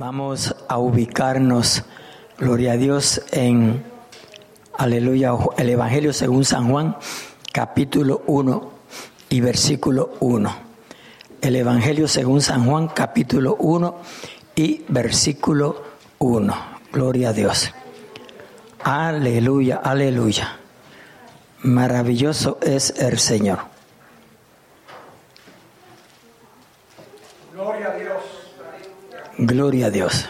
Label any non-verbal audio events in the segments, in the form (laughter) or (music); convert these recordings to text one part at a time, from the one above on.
Vamos a ubicarnos, gloria a Dios, en, aleluya, el Evangelio según San Juan, capítulo 1 y versículo 1. El Evangelio según San Juan, capítulo 1 y versículo 1. Gloria a Dios. Aleluya, aleluya. Maravilloso es el Señor. Gloria a Dios. Gloria a Dios.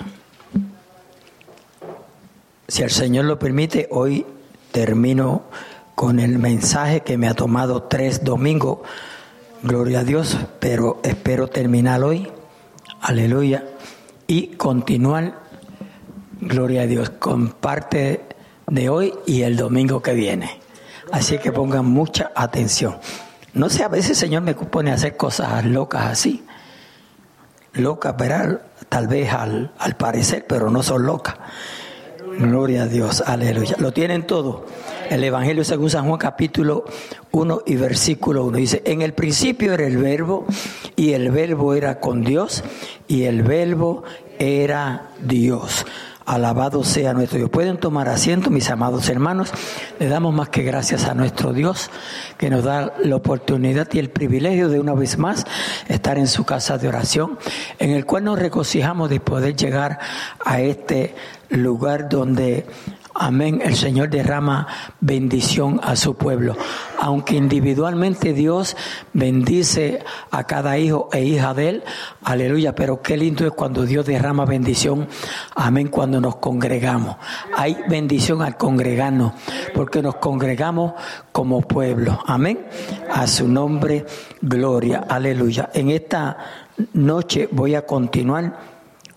Si el Señor lo permite, hoy termino con el mensaje que me ha tomado tres domingos. Gloria a Dios, pero espero terminar hoy. Aleluya. Y continuar, gloria a Dios, con parte de hoy y el domingo que viene. Así que pongan mucha atención. No sé, a veces el Señor me pone a hacer cosas locas así. Locas, ¿verdad? tal vez al, al parecer, pero no son locas. Gloria a Dios, aleluya. Lo tienen todo. El Evangelio según San Juan capítulo 1 y versículo 1 dice, en el principio era el verbo y el verbo era con Dios y el verbo era Dios. Alabado sea nuestro Dios. Pueden tomar asiento, mis amados hermanos. Le damos más que gracias a nuestro Dios que nos da la oportunidad y el privilegio de una vez más estar en su casa de oración, en el cual nos regocijamos de poder llegar a este lugar donde Amén. El Señor derrama bendición a su pueblo. Aunque individualmente Dios bendice a cada hijo e hija de Él. Aleluya. Pero qué lindo es cuando Dios derrama bendición. Amén. Cuando nos congregamos. Hay bendición al congregarnos. Porque nos congregamos como pueblo. Amén. A su nombre, gloria. Aleluya. En esta noche voy a continuar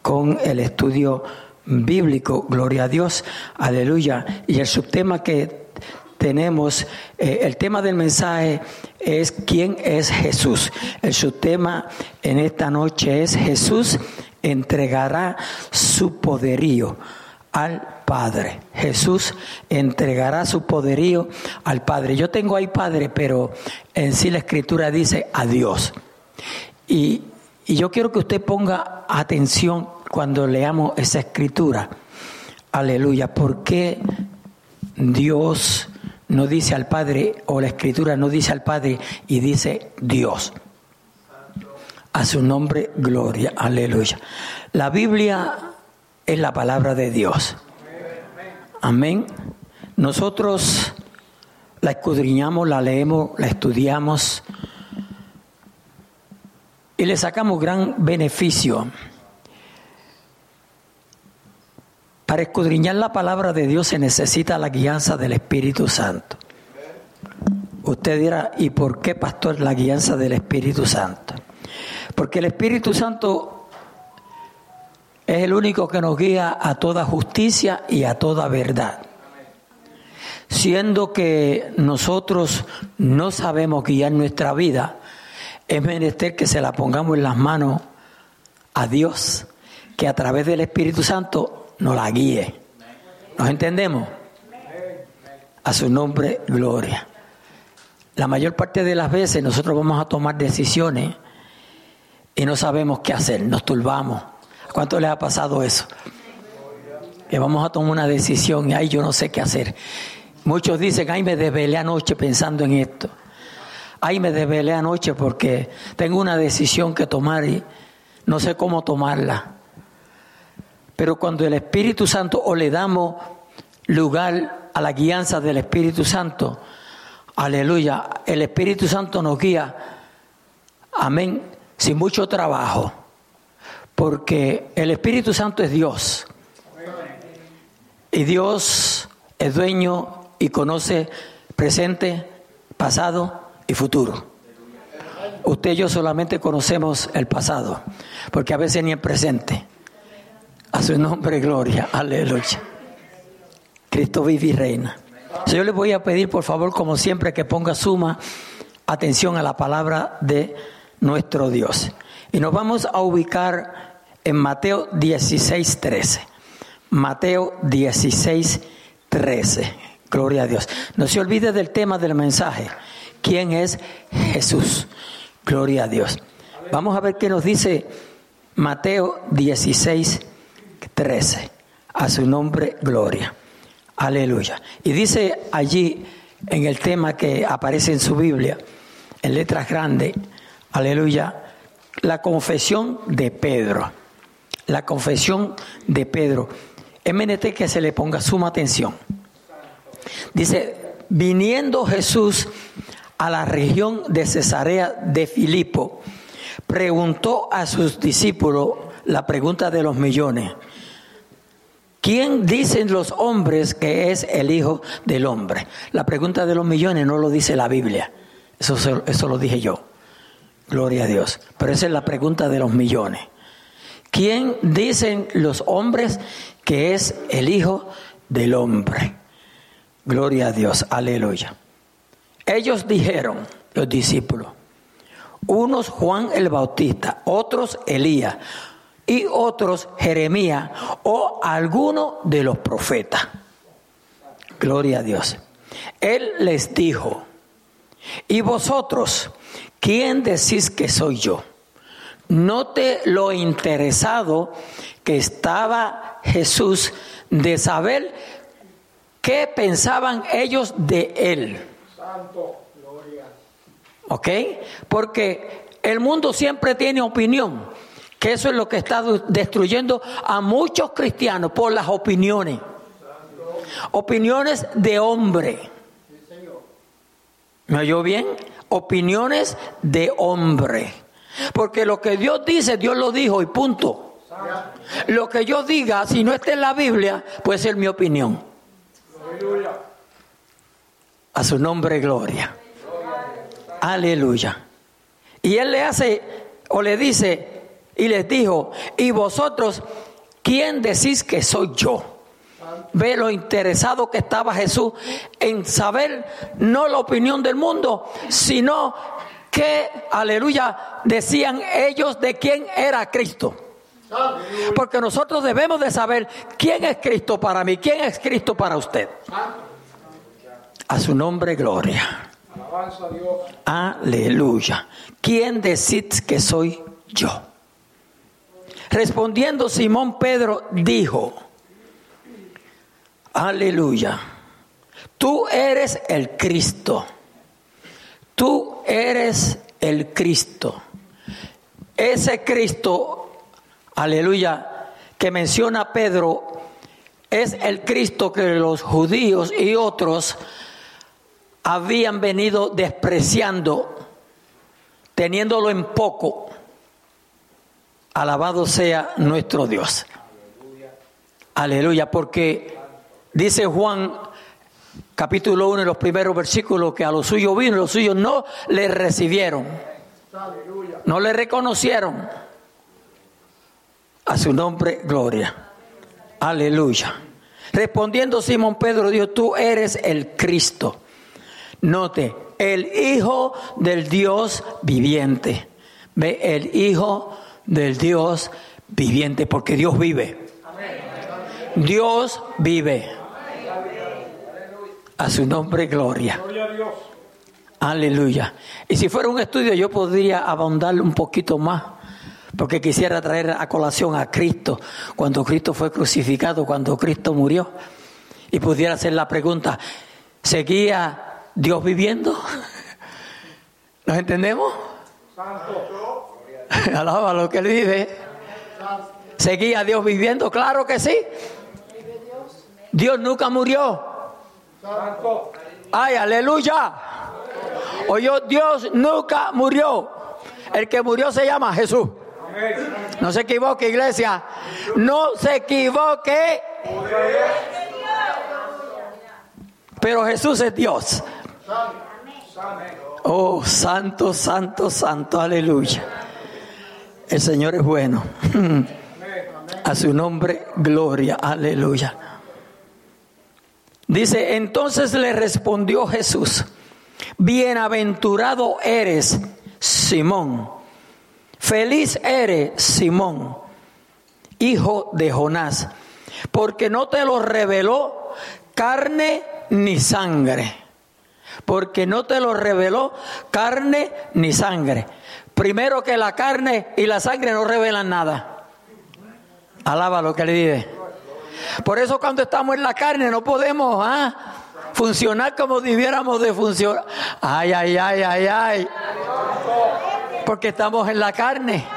con el estudio bíblico, gloria a Dios, aleluya. Y el subtema que tenemos, eh, el tema del mensaje es ¿quién es Jesús? El subtema en esta noche es Jesús entregará su poderío al Padre. Jesús entregará su poderío al Padre. Yo tengo ahí Padre, pero en sí la escritura dice a Dios. Y, y yo quiero que usted ponga atención cuando leamos esa escritura. Aleluya. ¿Por qué Dios no dice al Padre o la escritura no dice al Padre y dice Dios? A su nombre, gloria. Aleluya. La Biblia es la palabra de Dios. Amén. Nosotros la escudriñamos, la leemos, la estudiamos y le sacamos gran beneficio. Para escudriñar la palabra de Dios se necesita la guianza del Espíritu Santo. Usted dirá, ¿y por qué, pastor, la guianza del Espíritu Santo? Porque el Espíritu Santo es el único que nos guía a toda justicia y a toda verdad. Siendo que nosotros no sabemos guiar nuestra vida, es menester que se la pongamos en las manos a Dios, que a través del Espíritu Santo nos la guíe. ¿Nos entendemos? A su nombre, gloria. La mayor parte de las veces nosotros vamos a tomar decisiones y no sabemos qué hacer, nos turbamos. ¿A cuánto les ha pasado eso? Que vamos a tomar una decisión y ahí yo no sé qué hacer. Muchos dicen, ay, me desvelé anoche pensando en esto. Ay, me desvelé anoche porque tengo una decisión que tomar y no sé cómo tomarla. Pero cuando el Espíritu Santo o le damos lugar a la guianza del Espíritu Santo, aleluya, el Espíritu Santo nos guía, amén, sin mucho trabajo, porque el Espíritu Santo es Dios. Y Dios es dueño y conoce presente, pasado y futuro. Usted y yo solamente conocemos el pasado, porque a veces ni el presente. A su nombre, gloria. Aleluya. Cristo vive y reina. Yo le voy a pedir, por favor, como siempre, que ponga suma atención a la palabra de nuestro Dios. Y nos vamos a ubicar en Mateo 16, 13. Mateo 16, 13. Gloria a Dios. No se olvide del tema del mensaje. ¿Quién es Jesús? Gloria a Dios. Vamos a ver qué nos dice Mateo 16, 13. A su nombre, gloria. Aleluya. Y dice allí en el tema que aparece en su Biblia, en letras grandes, aleluya, la confesión de Pedro. La confesión de Pedro. MNT que se le ponga suma atención. Dice, viniendo Jesús a la región de Cesarea de Filipo, preguntó a sus discípulos la pregunta de los millones. ¿Quién dicen los hombres que es el Hijo del Hombre? La pregunta de los millones no lo dice la Biblia. Eso, eso lo dije yo. Gloria a Dios. Pero esa es la pregunta de los millones. ¿Quién dicen los hombres que es el Hijo del Hombre? Gloria a Dios. Aleluya. Ellos dijeron, los discípulos, unos Juan el Bautista, otros Elías y otros Jeremías o alguno de los profetas. Gloria a Dios. Él les dijo, ¿y vosotros quién decís que soy yo? Note lo interesado que estaba Jesús de saber qué pensaban ellos de él. ¿Ok? Porque el mundo siempre tiene opinión que eso es lo que está destruyendo a muchos cristianos por las opiniones. Opiniones de hombre. ¿Me oyó bien? Opiniones de hombre. Porque lo que Dios dice, Dios lo dijo y punto. Lo que yo diga, si no está en la Biblia, puede ser mi opinión. A su nombre, gloria. Aleluya. Y él le hace o le dice, y les dijo, ¿y vosotros quién decís que soy yo? Ve lo interesado que estaba Jesús en saber no la opinión del mundo, sino que, aleluya, decían ellos de quién era Cristo. Porque nosotros debemos de saber quién es Cristo para mí, quién es Cristo para usted. A su nombre, gloria. Aleluya. ¿Quién decís que soy yo? Respondiendo Simón Pedro dijo, aleluya, tú eres el Cristo, tú eres el Cristo. Ese Cristo, aleluya, que menciona Pedro, es el Cristo que los judíos y otros habían venido despreciando, teniéndolo en poco. Alabado sea nuestro Dios. Aleluya, porque dice Juan capítulo 1 en los primeros versículos que a los suyos vino, los suyos no le recibieron. No le reconocieron. A su nombre, gloria. Aleluya. Respondiendo Simón Pedro, Dios, tú eres el Cristo. Note, el Hijo del Dios viviente. Ve, el Hijo del Dios viviente, porque Dios vive. Dios vive. A su nombre, gloria. Aleluya. Y si fuera un estudio, yo podría abundar un poquito más, porque quisiera traer a colación a Cristo, cuando Cristo fue crucificado, cuando Cristo murió, y pudiera hacer la pregunta, ¿seguía Dios viviendo? (laughs) ¿Nos entendemos? Santo. (laughs) Alaba lo que él vive. ¿Seguía Dios viviendo? Claro que sí. Dios nunca murió. Ay, aleluya. Oyó, Dios nunca murió. El que murió se llama Jesús. No se equivoque, iglesia. No se equivoque. Pero Jesús es Dios. Oh, santo, santo, santo, aleluya. El Señor es bueno. (laughs) A su nombre, gloria, aleluya. Dice, entonces le respondió Jesús, bienaventurado eres, Simón, feliz eres, Simón, hijo de Jonás, porque no te lo reveló carne ni sangre, porque no te lo reveló carne ni sangre Primero que la carne y la sangre no revelan nada. Alaba lo que le vive. Por eso cuando estamos en la carne no podemos ¿ah? funcionar como debiéramos de funcionar. Ay, ay, ay, ay, ay. Porque estamos en la carne.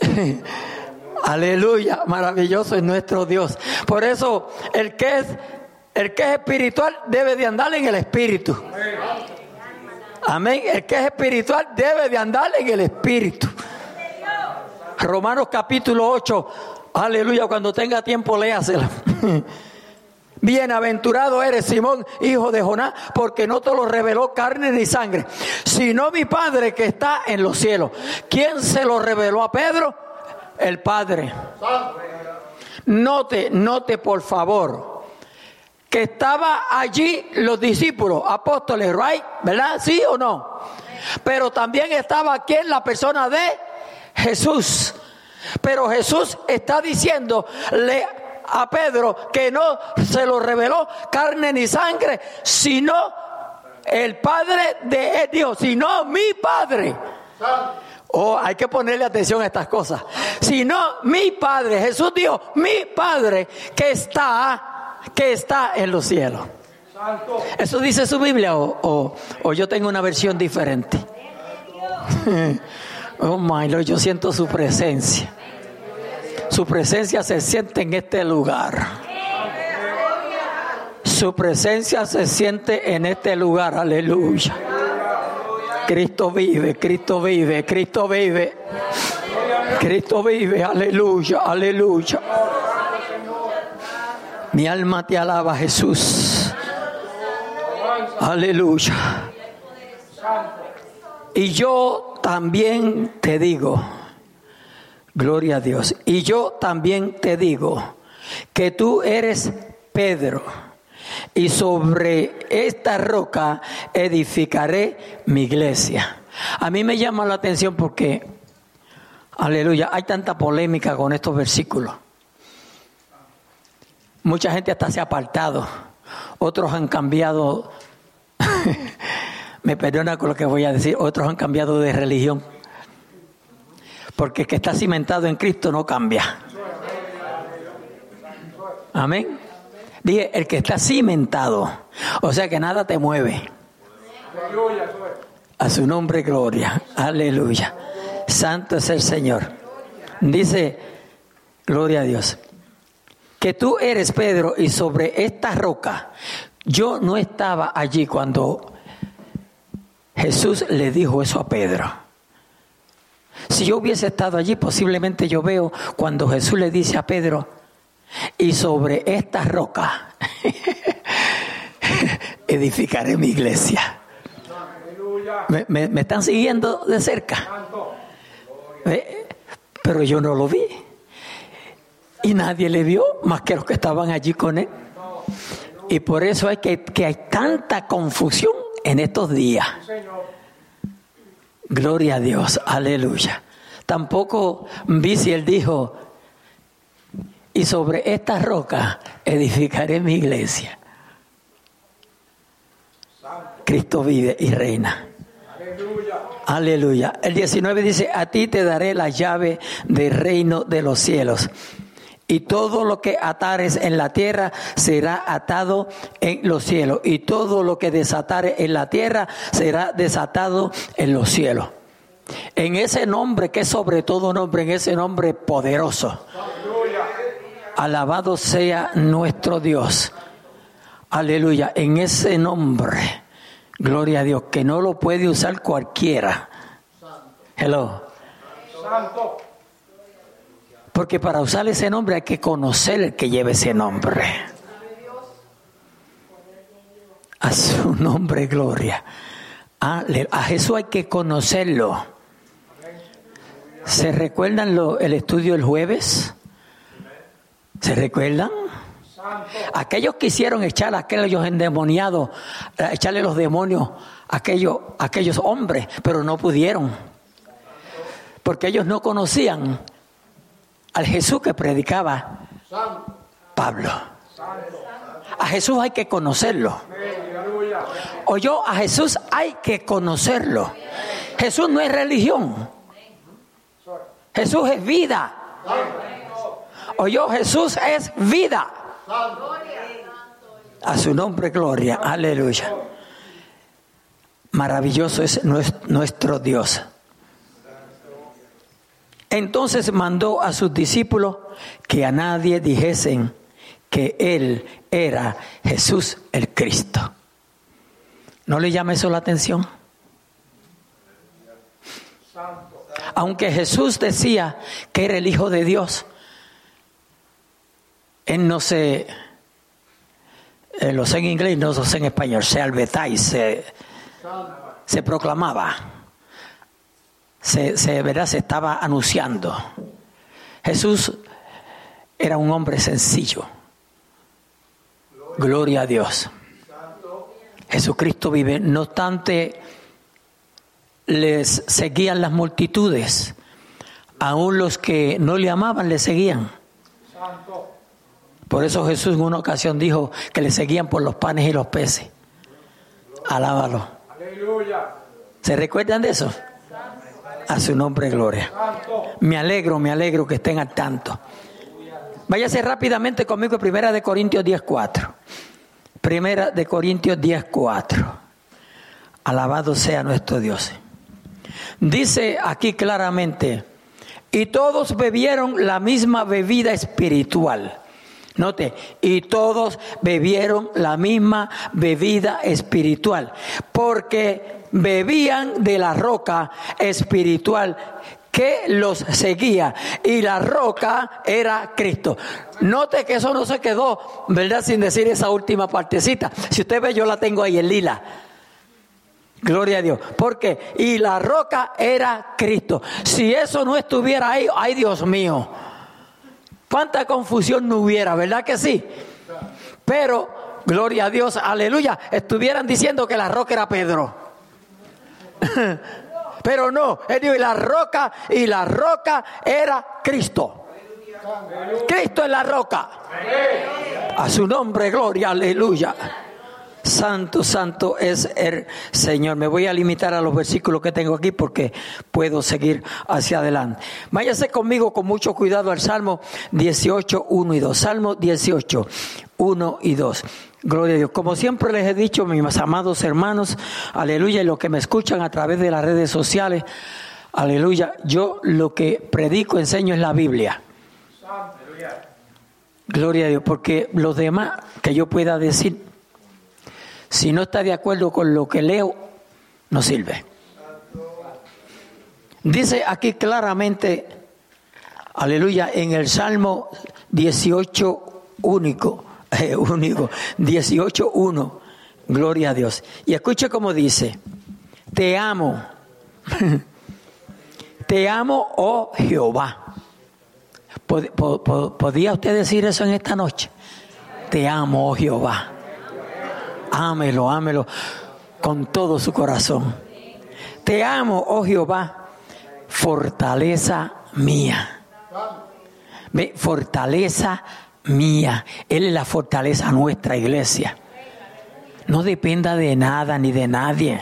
(laughs) Aleluya, maravilloso es nuestro Dios. Por eso el que es el que es espiritual debe de andar en el espíritu. Amén. El que es espiritual debe de andar en el espíritu. Romanos capítulo 8. Aleluya, cuando tenga tiempo léasela. (laughs) Bienaventurado eres Simón, hijo de Jonás, porque no te lo reveló carne ni sangre, sino mi Padre que está en los cielos. ¿Quién se lo reveló a Pedro? El Padre. Note, note por favor, que estaba allí los discípulos, apóstoles, right? ¿Verdad? ¿Sí o no? Pero también estaba aquí en la persona de Jesús. Pero Jesús está diciéndole a Pedro que no se lo reveló carne ni sangre, sino el Padre de Dios, sino mi Padre. Oh, hay que ponerle atención a estas cosas. Sino mi Padre, Jesús dijo, mi Padre que está, que está en los cielos. ¿Eso dice su Biblia o, o yo tengo una versión diferente? (laughs) Oh my Lord, yo siento su presencia. Su presencia se siente en este lugar. Su presencia se siente en este lugar. Aleluya. Cristo vive, Cristo vive, Cristo vive. Cristo vive, aleluya, aleluya. Mi alma te alaba, Jesús. Aleluya. Y yo también te digo, Gloria a Dios. Y yo también te digo que tú eres Pedro y sobre esta roca edificaré mi iglesia. A mí me llama la atención porque, aleluya, hay tanta polémica con estos versículos. Mucha gente hasta se ha apartado, otros han cambiado, (laughs) me perdona con lo que voy a decir, otros han cambiado de religión porque el que está cimentado en Cristo no cambia. Amén. Dije, el que está cimentado, o sea que nada te mueve. A su nombre, gloria. Aleluya. Santo es el Señor. Dice, gloria a Dios, que tú eres Pedro y sobre esta roca, yo no estaba allí cuando Jesús le dijo eso a Pedro. Si yo hubiese estado allí, posiblemente yo veo cuando Jesús le dice a Pedro, y sobre esta roca (laughs) edificaré mi iglesia. ¿Me, están siguiendo de cerca? Pero yo no lo vi. Y nadie le vio más que los que estaban allí con él. Y por eso hay que, que hay tanta confusión en estos días. Gloria a Dios, aleluya. Tampoco vi si él dijo, y sobre esta roca edificaré mi iglesia. Cristo vive y reina. Aleluya. Aleluya. El 19 dice, a ti te daré la llave del reino de los cielos y todo lo que atares en la tierra será atado en los cielos, y todo lo que desatare en la tierra será desatado en los cielos. En ese nombre que es sobre todo nombre, en ese nombre poderoso. Alabado sea nuestro Dios. Aleluya. En ese nombre. Gloria a Dios. Que no lo puede usar cualquiera. Hello. Santo. Porque para usar ese nombre hay que conocer el que lleva ese nombre. A su (laughs) nombre, gloria. A, Jesús hay que conocerlo. ¿Se recuerdan el estudio el jueves? ¿Se recuerdan? Aquellos que quisieron echar a aquellos endemoniados, echarle los demonios a aquellos, a aquellos hombres, pero no pudieron. Porque ellos no conocían al Jesús que predicaba Pablo. A Jesús hay que conocerlo. O yo a Jesús hay que conocerlo. Jesús no es religión. Jesús es vida. Oyó, Jesús es vida. A su nombre, gloria. Aleluya. Maravilloso es nuestro Dios. Entonces mandó a sus discípulos que a nadie dijesen que Él era Jesús el Cristo. ¿No le llama eso la atención? Aunque Jesús decía que era el Hijo de Dios, Él no se, eh, lo sé en inglés, no lo sé en español, se albetáis, se, se proclamaba, se, se, ¿verdad? se estaba anunciando. Jesús era un hombre sencillo. Gloria a Dios. Jesucristo vive. No obstante, les seguían las multitudes. Aún los que no le amaban le seguían. Por eso Jesús en una ocasión dijo que le seguían por los panes y los peces. Alábalo. ¿Se recuerdan de eso? A su nombre, gloria. Me alegro, me alegro que estén al tanto. Váyase rápidamente conmigo Primera de Corintios 10.4. Primera de Corintios 10.4. Alabado sea nuestro Dios. Dice aquí claramente, y todos bebieron la misma bebida espiritual. Note, y todos bebieron la misma bebida espiritual, porque bebían de la roca espiritual que los seguía y la roca era Cristo. Note que eso no se quedó, ¿verdad? Sin decir esa última partecita. Si usted ve, yo la tengo ahí en lila. Gloria a Dios. Porque, y la roca era Cristo. Si eso no estuviera ahí, ay Dios mío, cuánta confusión no hubiera, ¿verdad que sí? Pero, gloria a Dios, aleluya, estuvieran diciendo que la roca era Pedro. (laughs) Pero no, él dijo, y la roca, y la roca era Cristo. Cristo es la roca. A su nombre, gloria, aleluya. Santo, santo es el Señor. Me voy a limitar a los versículos que tengo aquí porque puedo seguir hacia adelante. Váyase conmigo con mucho cuidado al Salmo 18, 1 y 2. Salmo 18, 1 y 2. Gloria a Dios. Como siempre les he dicho, mis amados hermanos, aleluya, y los que me escuchan a través de las redes sociales, aleluya, yo lo que predico, enseño es la Biblia. Gloria a Dios, porque los demás que yo pueda decir si no está de acuerdo con lo que leo, no sirve. Dice aquí claramente, aleluya, en el Salmo 18 único, (laughs) eh, único, 18.1, gloria a Dios. Y escuche cómo dice, te amo, (laughs) te amo, oh Jehová. ¿Podía usted decir eso en esta noche? Te amo, oh Jehová ámelo, ámelo con todo su corazón. Te amo, oh Jehová, fortaleza mía. Ve, fortaleza mía. Él es la fortaleza nuestra iglesia. No dependa de nada ni de nadie.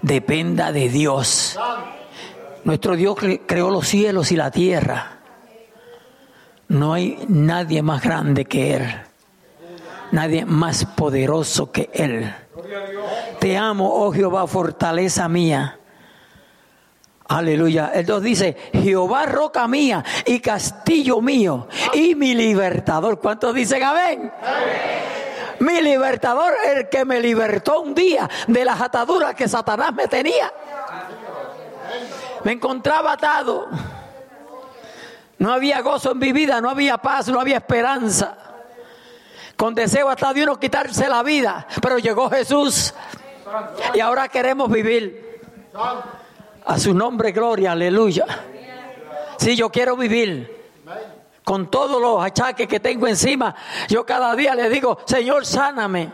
Dependa de Dios. Nuestro Dios creó los cielos y la tierra. No hay nadie más grande que Él nadie más poderoso que Él. Te amo, oh Jehová, fortaleza mía. Aleluya. El 2 dice, Jehová roca mía y castillo mío y mi libertador. ¿Cuántos dicen amén? Mi libertador, el que me libertó un día de las ataduras que Satanás me tenía. Me encontraba atado. No había gozo en mi vida, no había paz, no había esperanza con deseo hasta de uno quitarse la vida, pero llegó Jesús y ahora queremos vivir. A su nombre, gloria, aleluya. Si yo quiero vivir con todos los achaques que tengo encima, yo cada día le digo, Señor, sáname.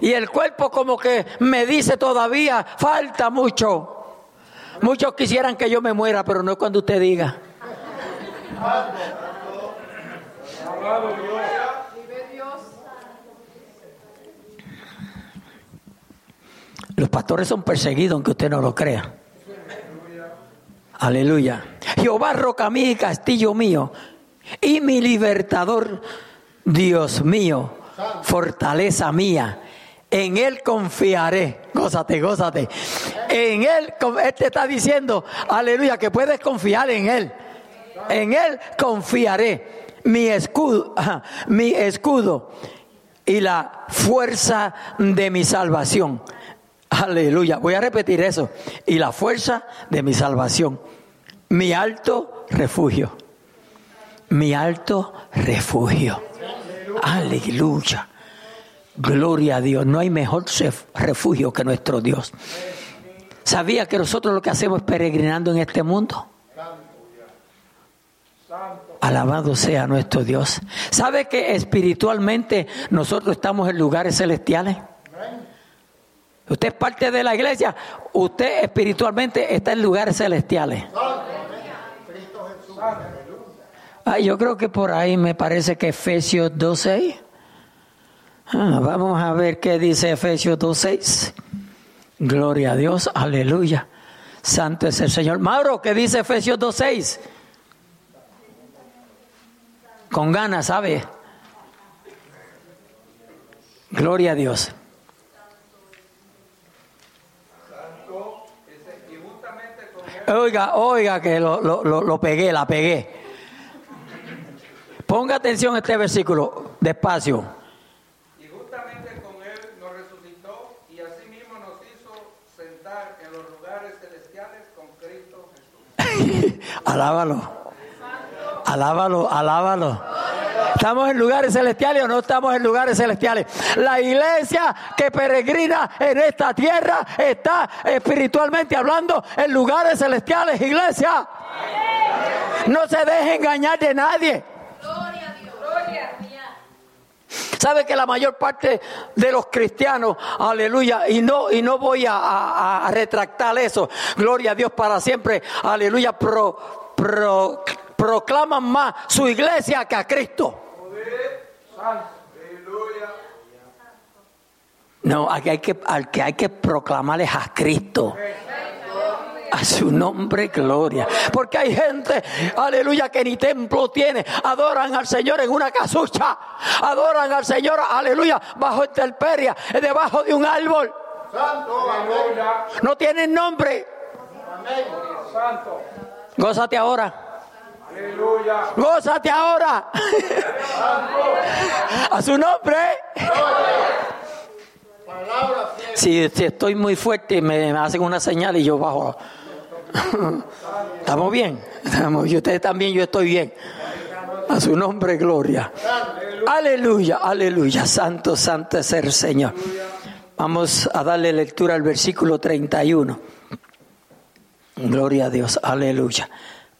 Y el cuerpo como que me dice todavía, falta mucho. Muchos quisieran que yo me muera, pero no cuando usted diga. Los pastores son perseguidos, aunque usted no lo crea. Aleluya. Jehová, roca mía y castillo mío, y mi libertador, Dios mío, fortaleza mía. En Él confiaré. Gózate, gózate. En Él, Él te está diciendo, aleluya, que puedes confiar en Él. En Él confiaré. Mi escudo, mi escudo y la fuerza de mi salvación. Aleluya. Voy a repetir eso. Y la fuerza de mi salvación. Mi alto refugio. Mi alto refugio. Aleluya. Gloria a Dios. No hay mejor refugio que nuestro Dios. ¿Sabía que nosotros lo que hacemos es peregrinando en este mundo? Alabado sea nuestro Dios. ¿Sabe que espiritualmente nosotros estamos en lugares celestiales? Usted es parte de la iglesia, usted espiritualmente está en lugares celestiales. Ah, yo creo que por ahí me parece que Efesios 2.6. Ah, vamos a ver qué dice Efesios 2.6. Gloria a Dios, aleluya. Santo es el Señor. Mauro, ¿qué dice Efesios 2.6? Con ganas, ¿sabe? Gloria a Dios. Oiga, oiga, que lo, lo, lo, pegué, la pegué. Ponga atención a este versículo, despacio. Y justamente con Él nos resucitó y asimismo nos hizo sentar en los lugares celestiales con Cristo Jesús. (laughs) alábalo, alábalo, alábalo. ¿Estamos en lugares celestiales o no estamos en lugares celestiales? La iglesia que peregrina en esta tierra está espiritualmente hablando en lugares celestiales, iglesia. No se deje engañar de nadie. ¿Sabe que la mayor parte de los cristianos, aleluya, y no, y no voy a, retractar eso, gloria a Dios para siempre, aleluya, pro, pro, proclaman más su iglesia que a Cristo. No, aquí hay que, al que hay que proclamarles a Cristo. A su nombre, gloria. Porque hay gente, aleluya, que ni templo tiene. Adoran al Señor en una casucha. Adoran al Señor, aleluya, bajo interperia, debajo de un árbol. No tienen nombre. Santo. Gózate ahora. Gózate ahora. A su nombre. Si, estoy muy fuerte, me, hacen una señal y yo bajo. ¿Estamos bien? ¿Estamos? Y ustedes también, yo estoy bien. A su nombre, gloria. Aleluya, aleluya. Santo, santo es el Señor. Vamos a darle lectura al versículo 31. Gloria a Dios, aleluya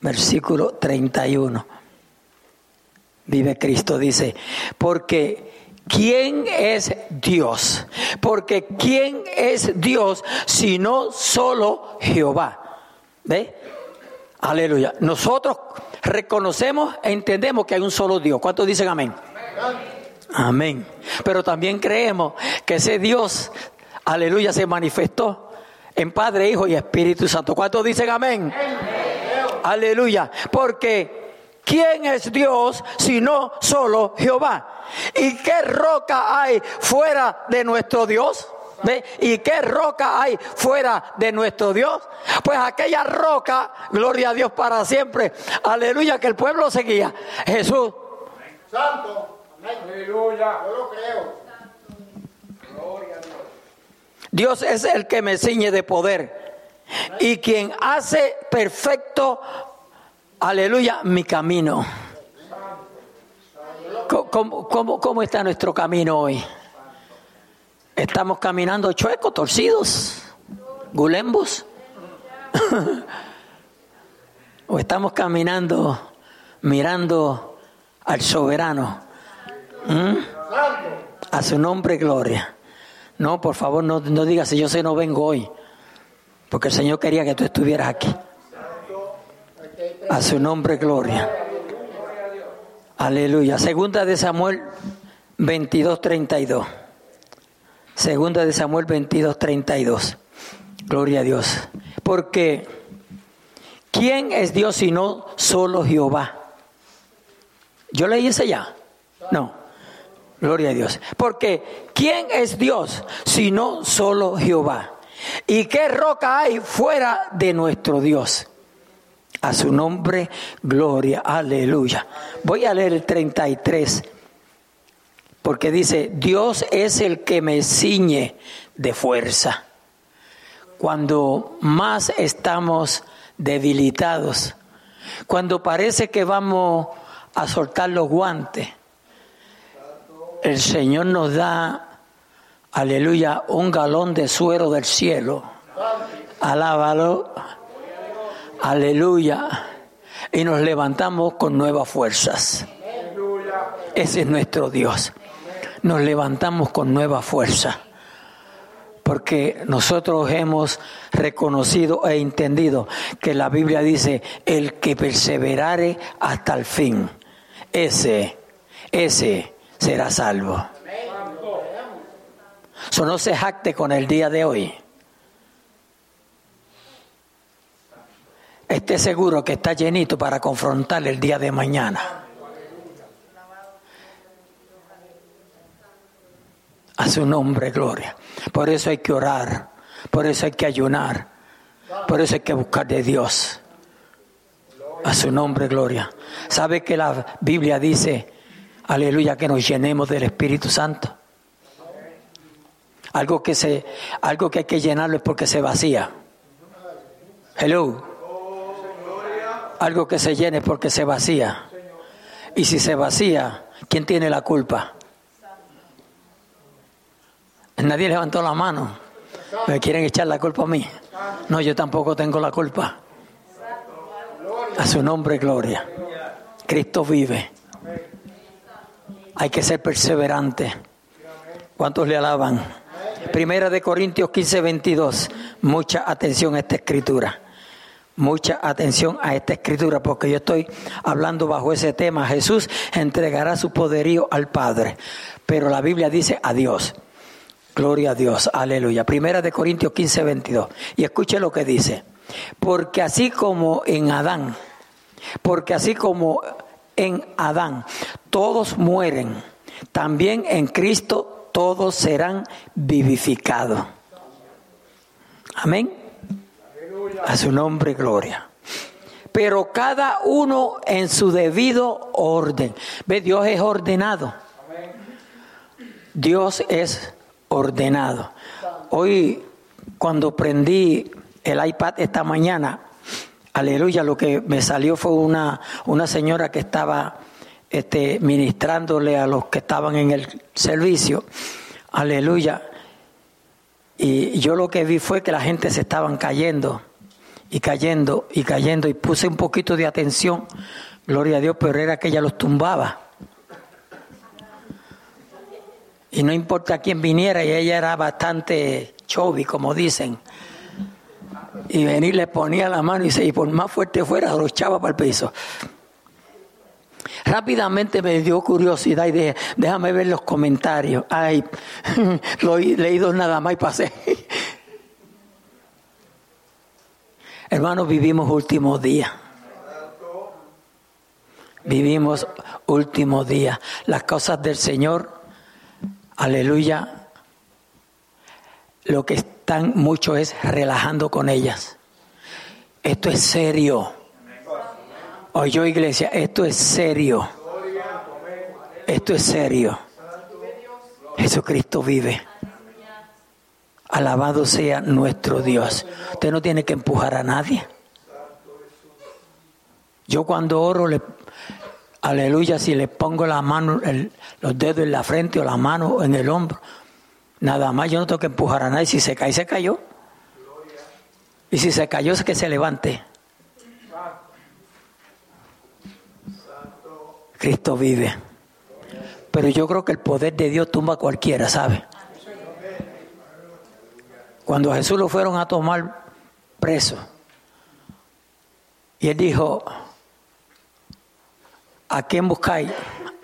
versículo 31. Vive Cristo, dice, porque ¿quién es Dios? Porque ¿quién es Dios sino solo Jehová? ¿Ve? Aleluya. Nosotros reconocemos e entendemos que hay un solo Dios. ¿Cuántos dicen amén? Amén. Pero también creemos que ese Dios, aleluya, se manifestó en Padre, Hijo y Espíritu Santo. ¿Cuántos dicen amén? amén. Aleluya. Porque ¿quién es Dios sino solo Jehová? ¿Y qué roca hay fuera de nuestro Dios? ¿Ve? ¿Y qué roca hay fuera de nuestro Dios? Pues aquella roca, gloria a Dios para siempre, aleluya, que el pueblo seguía. Jesús. Santo. Aleluya. Yo lo creo. Gloria a Dios. Dios es el que me ciñe de poder y quien hace perfecto, aleluya, mi camino. ¿Cómo, cómo, está nuestro camino hoy? ¿Estamos caminando chuecos, torcidos, gulembos? (laughs) ¿O estamos caminando mirando al soberano? ¿Mm? A su nombre, gloria. No, por favor, no, no digas, yo sé, no vengo hoy. Porque el Señor quería que tú estuvieras aquí. A su nombre, gloria. Aleluya. Segunda de Samuel 22, 32. Segunda de Samuel 22, 32. Gloria a Dios. Porque ¿Quién es Dios sino solo Jehová? ¿Yo leí ese ya? No. Gloria a Dios. Porque ¿quién es Dios sino solo Jehová? ¿Y qué roca hay fuera de nuestro Dios? A su nombre, gloria, aleluya. Voy a leer el 33, porque dice, Dios es el que me ciñe de fuerza. Cuando más estamos debilitados, cuando parece que vamos a soltar los guantes, el Señor nos da, aleluya, un galón de suero del cielo. Alábalo. Aleluya. Y nos levantamos con nuevas fuerzas. Ese es nuestro Dios. Nos levantamos con nueva fuerza. Porque nosotros hemos reconocido e entendido que la Biblia dice, el que perseverare hasta el fin, ese, ese será salvo. Eso no se jacte con el día de hoy. Esté seguro que está llenito para confrontar el día de mañana. A su nombre, gloria. Por eso hay que orar, por eso hay que ayunar, por eso hay que buscar de Dios. A su nombre, gloria. ¿Sabe que la Biblia dice Aleluya, que nos llenemos del Espíritu Santo. Algo que, se, algo que hay que llenarlo es porque se vacía. Hello. Algo que se llene porque se vacía. Y si se vacía, ¿quién tiene la culpa? Nadie levantó la mano. ¿Me quieren echar la culpa a mí? No, yo tampoco tengo la culpa. A su nombre, gloria. Cristo vive. Hay que ser perseverante. ¿Cuántos le alaban? Primera de Corintios 15, 22. Mucha atención a esta escritura. Mucha atención a esta escritura porque yo estoy hablando bajo ese tema. Jesús entregará su poderío al Padre. Pero la Biblia dice a Dios. Gloria a Dios. Aleluya. Primera de Corintios 15, 22. Y escuche lo que dice. Porque así como en Adán, porque así como en Adán todos mueren, también en Cristo todos serán vivificados. Amén. A su nombre, gloria. Pero cada uno en su debido orden. Ve, Dios es ordenado. Dios es ordenado. Hoy, cuando prendí el iPad esta mañana, aleluya, lo que me salió fue una, una señora que estaba este, ministrándole a los que estaban en el servicio. Aleluya. Y yo lo que vi fue que la gente se estaban cayendo y cayendo y cayendo y puse un poquito de atención, gloria a Dios, pero era que ella los tumbaba. Y no importa quién viniera, y ella era bastante chovi, como dicen. Y venir le ponía la mano y, se, por más fuerte fuera, lo echaba para el piso. Rápidamente me dio curiosidad y dije, déjame ver los comentarios. Ay, (laughs) lo he leído nada más y pasé. Hermanos, vivimos últimos días. Vivimos últimos días. Las cosas del Señor, aleluya, lo que están mucho es relajando con ellas. Esto es serio. Oye, iglesia, esto es serio. Esto es serio. Jesucristo vive. Alabado sea nuestro Dios. Usted no tiene que empujar a nadie. Yo cuando oro, le, aleluya, si le pongo la mano, los dedos en la frente o la mano en el hombro, nada más yo no tengo que empujar a nadie. Si se cae, se cayó. Y si se cayó, es que se levante. Cristo vive. Pero yo creo que el poder de Dios tumba a cualquiera, ¿sabe? Cuando a Jesús lo fueron a tomar preso, y él dijo, ¿a quién buscáis?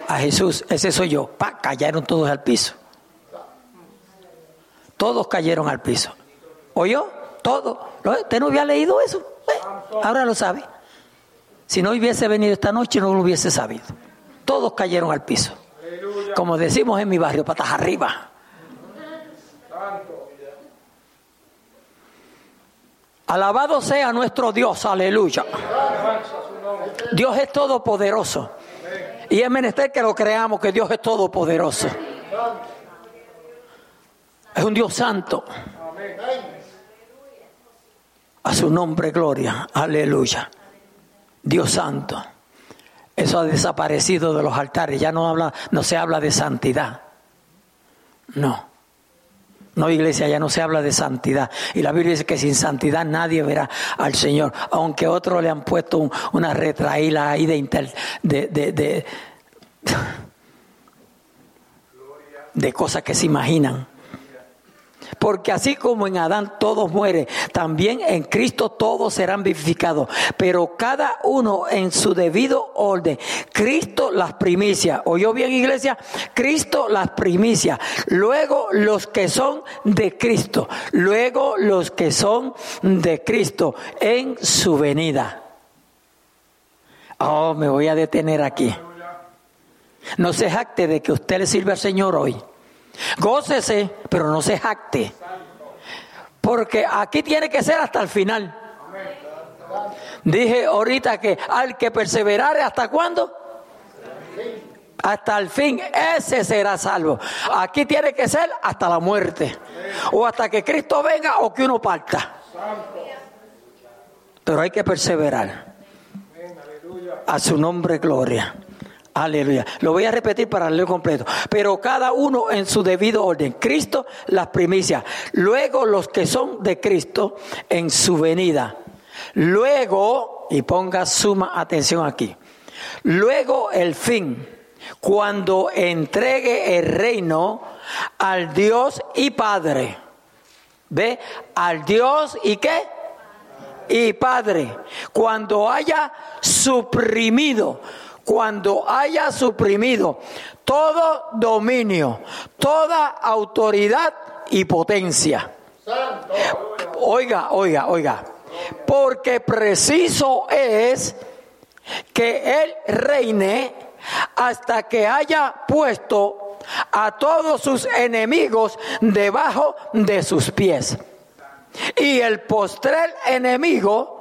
A Jesús, ese soy yo. Pa, cayeron todos al piso. Todos cayeron al piso. ¿Oyó? Todo. ¿Usted no había leído eso? ¿Eh? Ahora lo sabe. Si no hubiese venido esta noche, no lo hubiese sabido. Todos cayeron al piso. Como decimos en mi barrio, patas arriba. Alabado sea nuestro Dios, aleluya. Dios es todopoderoso. Y es menester que lo creamos, que Dios es todopoderoso. Es un Dios santo. A su nombre, gloria. Aleluya. Dios santo. Eso ha desaparecido de los altares. Ya no, habla, no se habla de santidad. No. No, iglesia, ya no se habla de santidad. Y la Biblia dice que sin santidad nadie verá al Señor. Aunque otros le han puesto una retraíla ahí de, de, de, de, de cosas que se imaginan. Porque así como en Adán todos mueren, también en Cristo todos serán vivificados. Pero cada uno en su debido orden. Cristo las primicias. ¿Oyó bien iglesia? Cristo las primicias. Luego los que son de Cristo. Luego los que son de Cristo en su venida. Oh, me voy a detener aquí. No se jacte de que usted le sirve al Señor hoy. Gócese, pero no se jacte. Porque aquí tiene que ser hasta el final. Dije ahorita que al que perseverare hasta cuándo? Hasta el fin, ese será salvo. Aquí tiene que ser hasta la muerte. O hasta que Cristo venga o que uno parta. Pero hay que perseverar. A su nombre, gloria. Aleluya. Lo voy a repetir para leer completo. Pero cada uno en su debido orden. Cristo las primicias. Luego los que son de Cristo en su venida. Luego, y ponga suma atención aquí. Luego el fin. Cuando entregue el reino al Dios y Padre. ¿Ve? Al Dios y qué? Y Padre. Cuando haya suprimido cuando haya suprimido todo dominio, toda autoridad y potencia. Oiga, oiga, oiga. Porque preciso es que Él reine hasta que haya puesto a todos sus enemigos debajo de sus pies. Y el postrer enemigo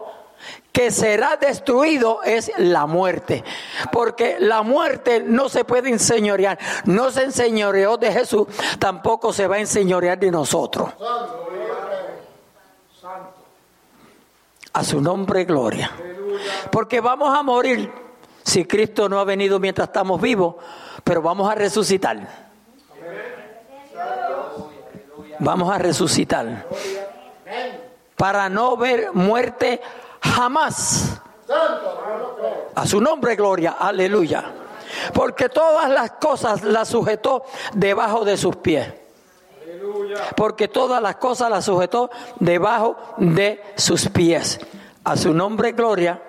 que será destruido es la muerte. Porque la muerte no se puede enseñorear. No se enseñoreó de Jesús, tampoco se va a enseñorear de nosotros. A su nombre, gloria. Porque vamos a morir si Cristo no ha venido mientras estamos vivos, pero vamos a resucitar. Vamos a resucitar. Para no ver muerte jamás. A su nombre, gloria, aleluya. Porque todas las cosas las sujetó debajo de sus pies. Porque todas las cosas las sujetó debajo de sus pies. A su nombre, gloria.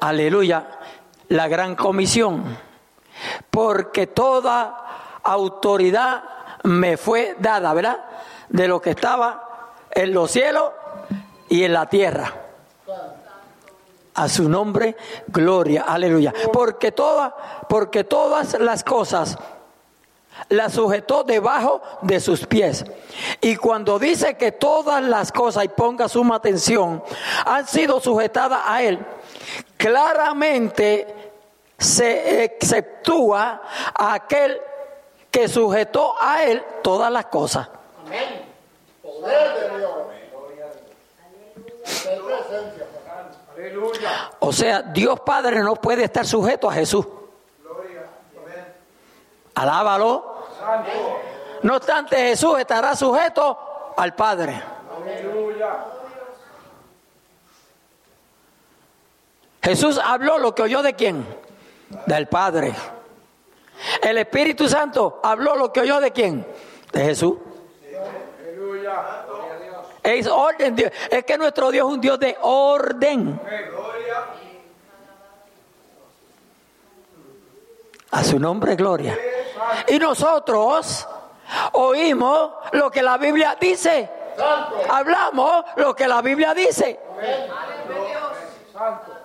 Aleluya. La gran comisión. Porque toda autoridad me fue dada, ¿verdad? De lo que estaba en los cielos y en la tierra. A su nombre, gloria, aleluya. Porque, toda, porque todas las cosas las sujetó debajo de sus pies. Y cuando dice que todas las cosas, y ponga suma atención, han sido sujetadas a Él, claramente se exceptúa a aquel que sujetó a Él todas las cosas. Amén de Dios. O sea, Dios Padre no puede estar sujeto a Jesús. Alábalo. No obstante, Jesús estará sujeto al Padre. Jesús habló lo que oyó de quién? Del Padre. El Espíritu Santo habló lo que oyó de quién? De Jesús. Es orden, Es que nuestro Dios es un Dios de orden. A su nombre, gloria. Y nosotros oímos lo que la Biblia dice. Hablamos lo que la Biblia dice. Santo.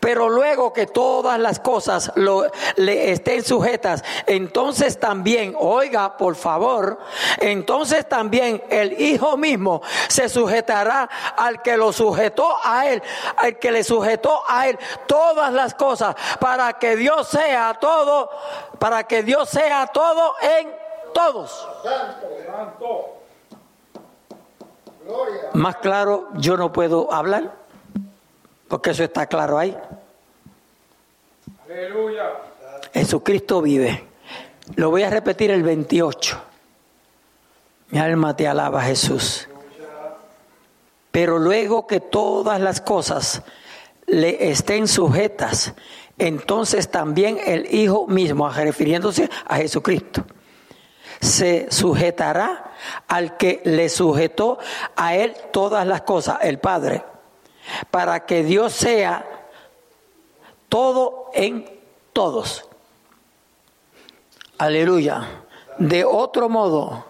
Pero luego que todas las cosas lo- le estén sujetas, entonces también, oiga, por favor, entonces también el Hijo mismo se sujetará al que lo sujetó a él, al que le sujetó a él todas las cosas, para que Dios sea todo, para que Dios sea todo en todos. Santo. Más claro, yo no puedo hablar, porque eso está claro ahí. Aleluya. Jesucristo vive. Lo voy a repetir el 28. Mi alma te alaba, Jesús. Pero luego que todas las cosas le estén sujetas, entonces también el Hijo mismo, refiriéndose a Jesucristo, se sujetará al que le sujetó a él todas las cosas, el Padre, para que Dios sea todo en todos. Aleluya. De otro modo,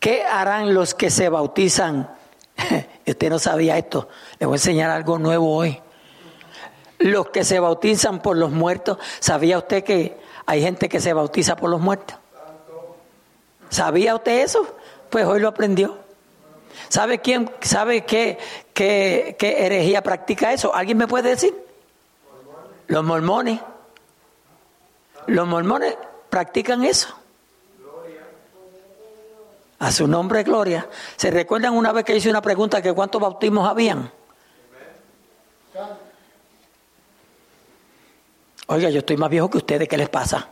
¿qué harán los que se bautizan? (laughs) Usted no sabía esto. Le voy a enseñar algo nuevo hoy. Los que se bautizan por los muertos, ¿sabía usted que hay gente que se bautiza por los muertos? ¿Sabía usted eso? Pues hoy lo aprendió. ¿Sabe quién, sabe qué, qué, qué herejía practica eso? ¿Alguien me puede decir? Los mormones. Los mormones practican eso. A su nombre, gloria. ¿Se recuerdan una vez que hice una pregunta que cuántos bautismos habían? Oiga, yo estoy más viejo que ustedes, ¿qué les pasa?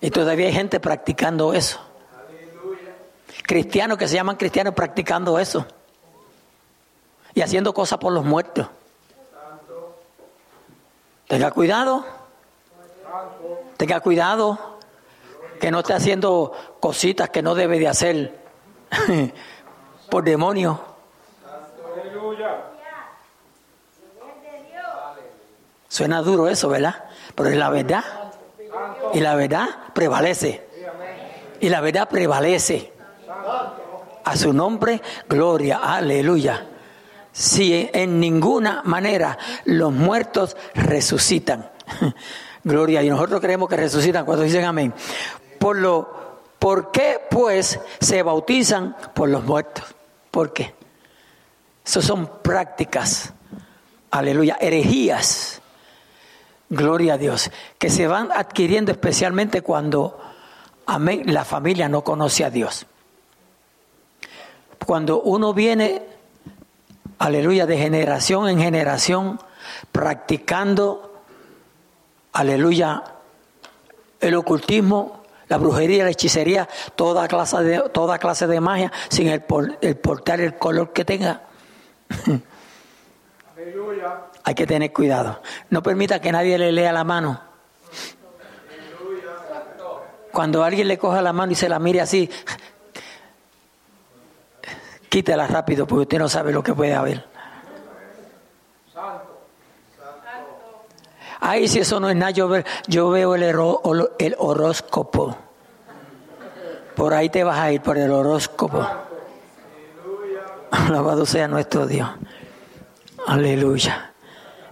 Y todavía hay gente practicando eso. Cristianos que se llaman cristianos practicando eso. Y haciendo cosas por los muertos. Tenga cuidado. Tenga cuidado. Que no esté haciendo cositas que no debe de hacer (laughs) por demonio. Suena duro eso, ¿verdad? Pero es la verdad. Y la verdad prevalece. Y la verdad prevalece. A su nombre, gloria, aleluya. Si en ninguna manera los muertos resucitan. (laughs) Gloria, y nosotros creemos que resucitan cuando dicen amén. Por lo, ¿Por qué pues se bautizan por los muertos? ¿Por qué? Eso son prácticas, aleluya, herejías. Gloria a Dios, que se van adquiriendo especialmente cuando, la familia no conoce a Dios. Cuando uno viene, aleluya, de generación en generación, practicando, aleluya, el ocultismo, la brujería, la hechicería, toda clase de, toda clase de magia, sin el, el portar el color que tenga. (laughs) Aleluya. Hay que tener cuidado. No permita que nadie le lea la mano. Cuando alguien le coja la mano y se la mire así, quítela rápido porque usted no sabe lo que puede haber. Ay, si eso no es nada, yo, ve- yo veo el, el horóscopo. Por ahí te vas a ir, por el horóscopo. Alabado sea nuestro Dios. Aleluya.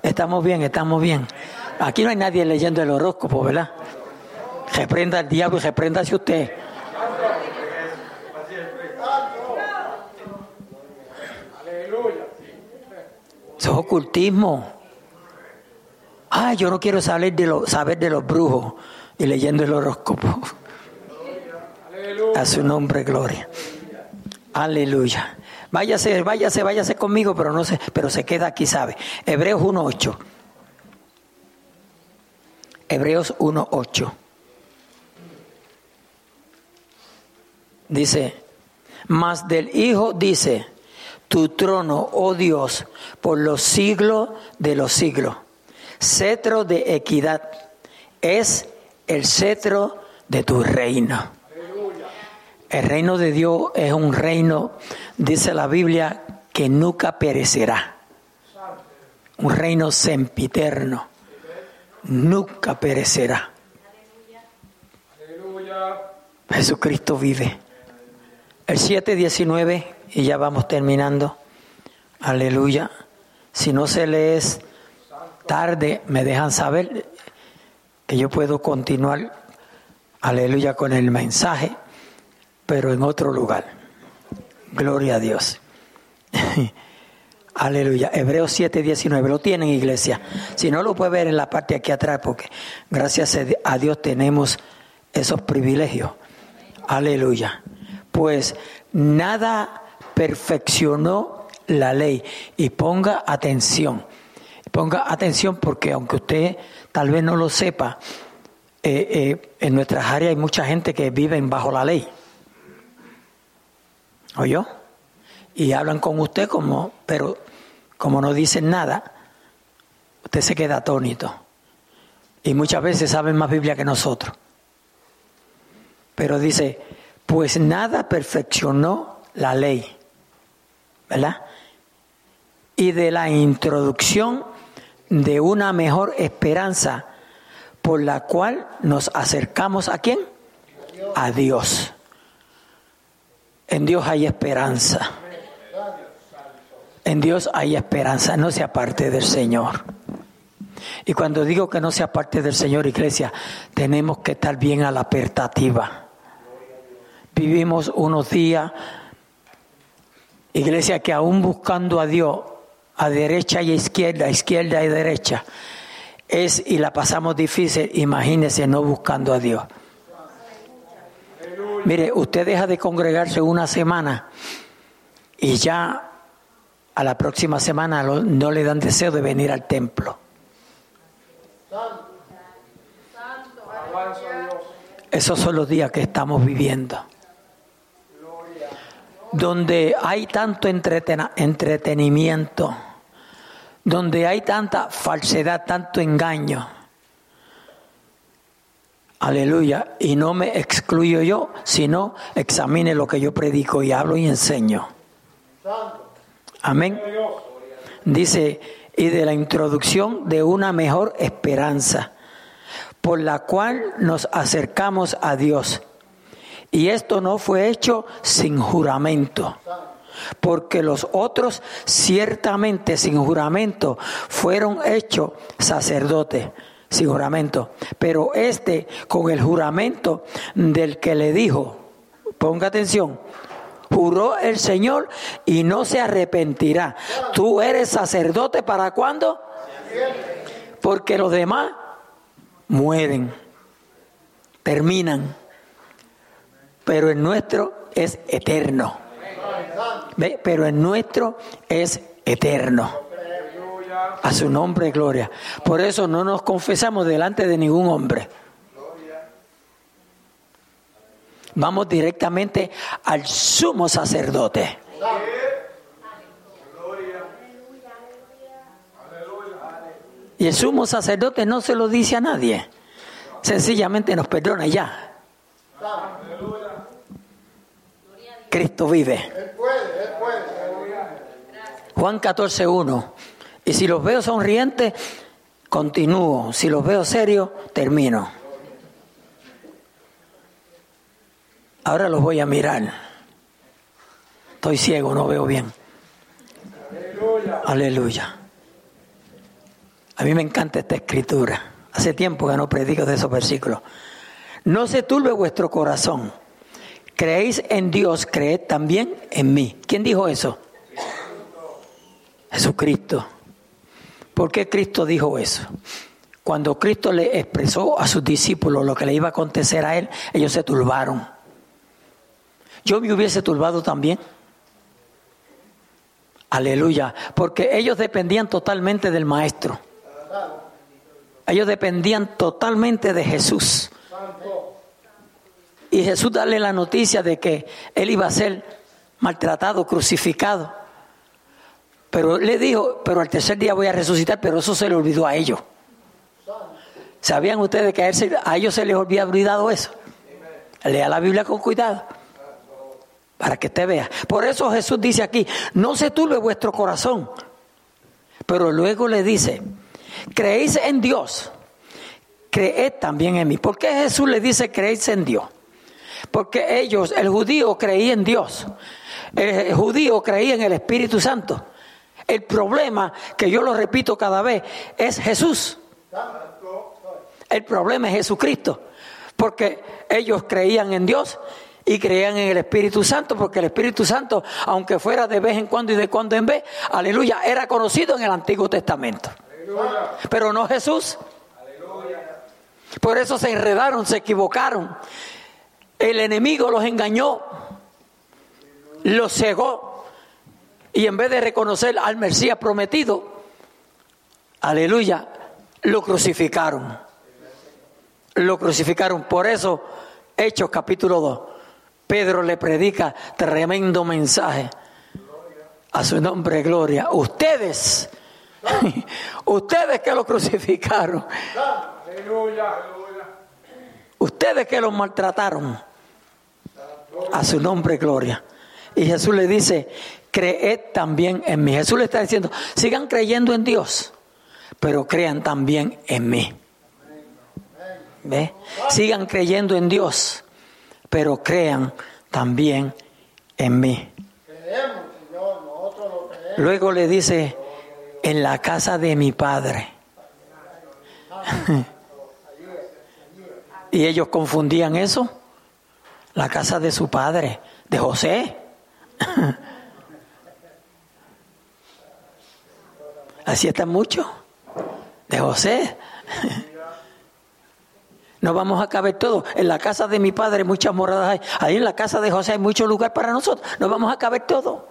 Estamos bien, estamos bien. Aquí no hay nadie leyendo el horóscopo, ¿verdad? Reprenda al diablo y repréndase usted. Eso es ocultismo. Ah, yo no quiero saber de, los brujos y leyendo el horóscopo. A su nombre, gloria. Aleluya. Váyase, váyase, váyase conmigo, pero no se, pero se queda aquí, sabe. Hebreos 1.8. Hebreos 1.8. Dice, mas del Hijo dice, tu trono, oh Dios, por los siglos de los siglos. Cetro de equidad es el cetro de tu reino. El reino de Dios es un reino, dice la Biblia, que nunca perecerá. Un reino sempiterno. Nunca perecerá. Aleluya. Jesucristo vive. El 7.19, y ya vamos terminando. Aleluya. Si no se les tarde, me dejan saber que yo puedo continuar, aleluya, con el mensaje, pero en otro lugar. Gloria a Dios. (laughs) Aleluya. Hebreos 7, 19. Lo tienen, iglesia. Si no, lo puede ver en la parte aquí atrás, porque gracias a Dios tenemos esos privilegios. Aleluya. Pues nada perfeccionó la ley. Y ponga atención. Ponga atención porque aunque usted tal vez no lo sepa, eh, eh, en nuestras áreas hay mucha gente que vive bajo la ley. ¿Oyó? Y hablan con usted como, pero como no dicen nada, usted se queda atónito. Y muchas veces saben más Biblia que nosotros. Pero dice, pues nada perfeccionó la ley, ¿verdad? Y de la introducción de una mejor esperanza por la cual nos acercamos a quién? A Dios. En Dios hay esperanza. En Dios hay esperanza, no se aparte del Señor. Y cuando digo que no se aparte del Señor, iglesia, tenemos que estar bien a la apertativa. Vivimos unos días, iglesia, que aún buscando a Dios, a derecha y a izquierda, a izquierda y derecha, es y la pasamos difícil, imagínese no buscando a Dios. Mire, usted deja de congregarse una semana y ya a la próxima semana no le dan deseo de venir al templo. Esos son los días que estamos viviendo. Donde hay tanto entretenimiento, donde hay tanta falsedad, tanto engaño. Aleluya. Y no me excluyo yo, sino examine lo que yo predico y hablo y enseño. Amén. Dice, y de la introducción de una mejor esperanza, por la cual nos acercamos a Dios. Y esto no fue hecho sin juramento, porque los otros ciertamente sin juramento fueron hechos sacerdotes sin juramento, pero este con el juramento del que le dijo, ponga atención, Juró el Señor y no se arrepentirá. Tú eres sacerdote para cuándo? Porque los demás mueren, terminan. Pero el nuestro es eterno. ¿Ve? Pero el nuestro es eterno. A su nombre, gloria. Por eso no nos confesamos delante de ningún hombre. vamos directamente al sumo sacerdote. Y el sumo sacerdote no se lo dice a nadie. Sencillamente nos perdona ya. Cristo vive. Juan 14, 1. Y si los veo sonrientes, continúo. Si los veo serios, termino. Ahora los voy a mirar. Estoy ciego, no veo bien. Aleluya. A mí me encanta esta escritura. Hace tiempo que no predico de esos versículos. No se turbe vuestro corazón. Creéis en Dios, creed también en mí. ¿Quién dijo eso? Jesucristo. ¿Por qué Cristo dijo eso? Cuando Cristo le expresó a sus discípulos lo que le iba a acontecer a él, ellos se turbaron yo me hubiese turbado también. Aleluya, porque ellos dependían totalmente del Maestro. Ellos dependían totalmente de Jesús. Y Jesús darle la noticia de que él iba a ser maltratado, crucificado. Pero le dijo, pero al tercer día voy a resucitar, pero eso se le olvidó a ellos. ¿Sabían ustedes que a, a ellos se les había olvidado eso? Lea la Biblia con cuidado para que te vea. Por eso Jesús dice aquí, no se turbe vuestro corazón. Pero luego le dice, creéis en Dios, creed también en mí. ¿Por qué Jesús le dice creéis en Dios? Porque ellos, el judío creía en Dios, el judío creía en el Espíritu Santo. El problema, que yo lo repito cada vez, es Jesús. El problema es Jesucristo. Porque ellos creían en Dios y creían en el Espíritu Santo, porque el Espíritu Santo, aunque fuera de vez en cuando y de cuando en vez, aleluya, era conocido en el Antiguo Testamento. Pero no Jesús. Por eso se enredaron, se equivocaron. El enemigo los engañó, los cegó. Y en vez de reconocer al Mesías prometido, aleluya, lo crucificaron. Lo crucificaron. Por eso, Hechos capítulo 2. Pedro le predica tremendo mensaje. A su nombre, gloria. Ustedes, (laughs) ustedes que lo crucificaron. Ustedes que lo maltrataron. A su nombre, gloria. Y Jesús le dice, creed también en mí. Jesús le está diciendo, sigan creyendo en Dios, pero crean también en mí. ¿Ve? Sigan creyendo en Dios pero crean también en mí. Luego le dice, en la casa de mi padre. (laughs) y ellos confundían eso, la casa de su padre, de José. (laughs) Así está mucho, de José. No vamos a caber todo. En la casa de mi padre muchas moradas hay. Ahí en la casa de José hay mucho lugar para nosotros. No vamos a caber todo.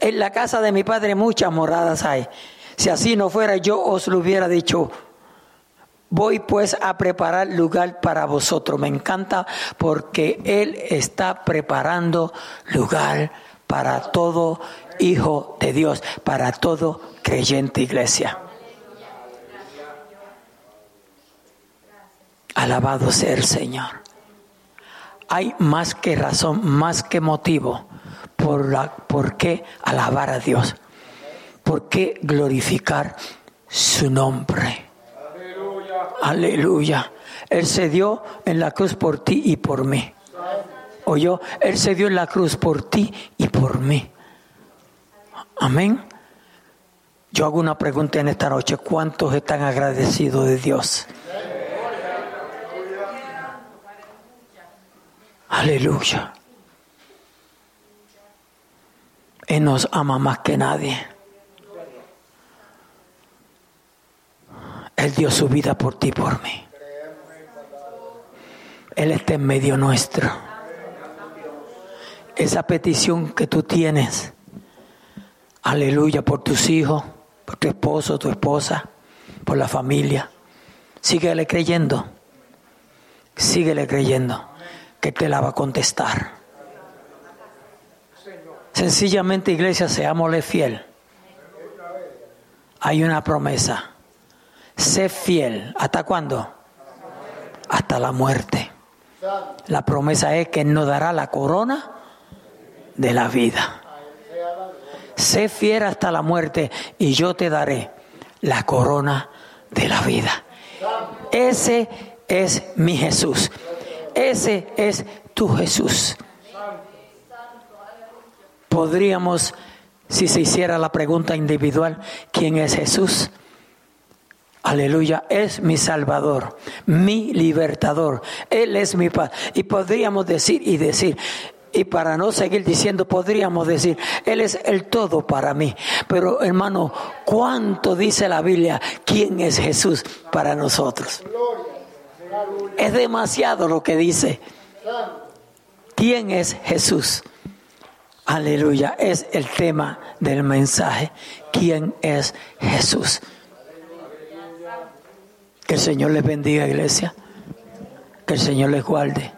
En la casa de mi padre muchas moradas hay. Si así no fuera, yo os lo hubiera dicho. Voy pues a preparar lugar para vosotros. Me encanta porque Él está preparando lugar para todo hijo de Dios, para todo creyente iglesia. Alabado sea el Señor. Hay más que razón, más que motivo por, la, por qué alabar a Dios, por qué glorificar su nombre. Aleluya. Aleluya. Él se dio en la cruz por ti y por mí. Oyó, Él se dio en la cruz por ti y por mí. Amén. Yo hago una pregunta en esta noche. ¿Cuántos están agradecidos de Dios? Aleluya. Él nos ama más que nadie. Él dio su vida por ti por mí. Él está en medio nuestro. Esa petición que tú tienes, aleluya, por tus hijos, por tu esposo, tu esposa, por la familia, síguele creyendo. Síguele creyendo que te la va a contestar. Sencillamente, iglesia, seámosle fiel. Hay una promesa. Sé fiel. ¿Hasta cuándo? Hasta la muerte. La promesa es que nos dará la corona de la vida. Sé fiel hasta la muerte y yo te daré la corona de la vida. Ese es mi Jesús. Ese es tu Jesús. Podríamos, si se hiciera la pregunta individual, ¿quién es Jesús? Aleluya, es mi Salvador, mi libertador, Él es mi paz. Y podríamos decir y decir, y para no seguir diciendo, podríamos decir, Él es el todo para mí. Pero hermano, ¿cuánto dice la Biblia quién es Jesús para nosotros? Es demasiado lo que dice. ¿Quién es Jesús? Aleluya. Es el tema del mensaje. ¿Quién es Jesús? Que el Señor les bendiga, iglesia. Que el Señor les guarde.